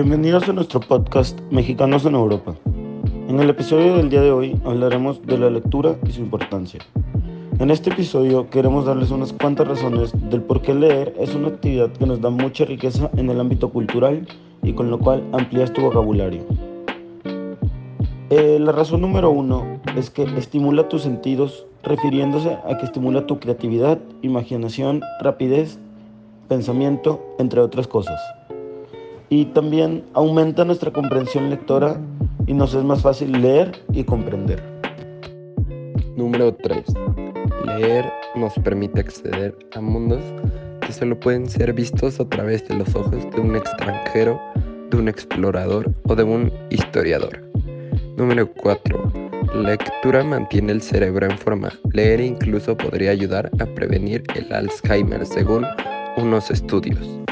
Bienvenidos a nuestro podcast Mexicanos en Europa. En el episodio del día de hoy hablaremos de la lectura y su importancia. En este episodio queremos darles unas cuantas razones del por qué leer es una actividad que nos da mucha riqueza en el ámbito cultural y con lo cual amplías tu vocabulario. Eh, la razón número uno es que estimula tus sentidos, refiriéndose a que estimula tu creatividad, imaginación, rapidez, pensamiento, entre otras cosas. Y también aumenta nuestra comprensión lectora y nos es más fácil leer y comprender. Número 3. Leer nos permite acceder a mundos que solo pueden ser vistos a través de los ojos de un extranjero, de un explorador o de un historiador. Número 4. La lectura mantiene el cerebro en forma. Leer incluso podría ayudar a prevenir el Alzheimer según unos estudios.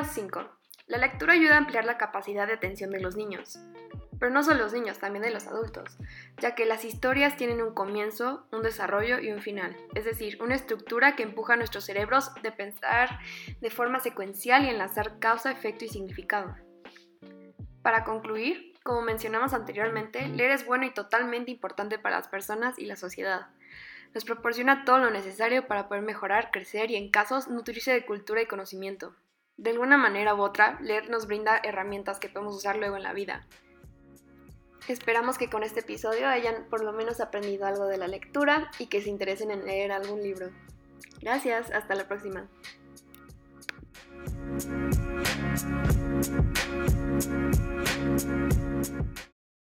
Número 5. La lectura ayuda a ampliar la capacidad de atención de los niños pero no solo los niños, también de los adultos, ya que las historias tienen un comienzo, un desarrollo y un final, es decir, una estructura que empuja a nuestros cerebros de pensar de forma secuencial y enlazar causa, efecto y significado. Para concluir, como mencionamos anteriormente, leer es bueno y totalmente importante para las personas y la sociedad. Nos proporciona todo lo necesario para poder mejorar, crecer y en casos nutrirse de cultura y conocimiento. De alguna manera u otra, leer nos brinda herramientas que podemos usar luego en la vida. Esperamos que con este episodio hayan por lo menos aprendido algo de la lectura y que se interesen en leer algún libro. Gracias, hasta la próxima.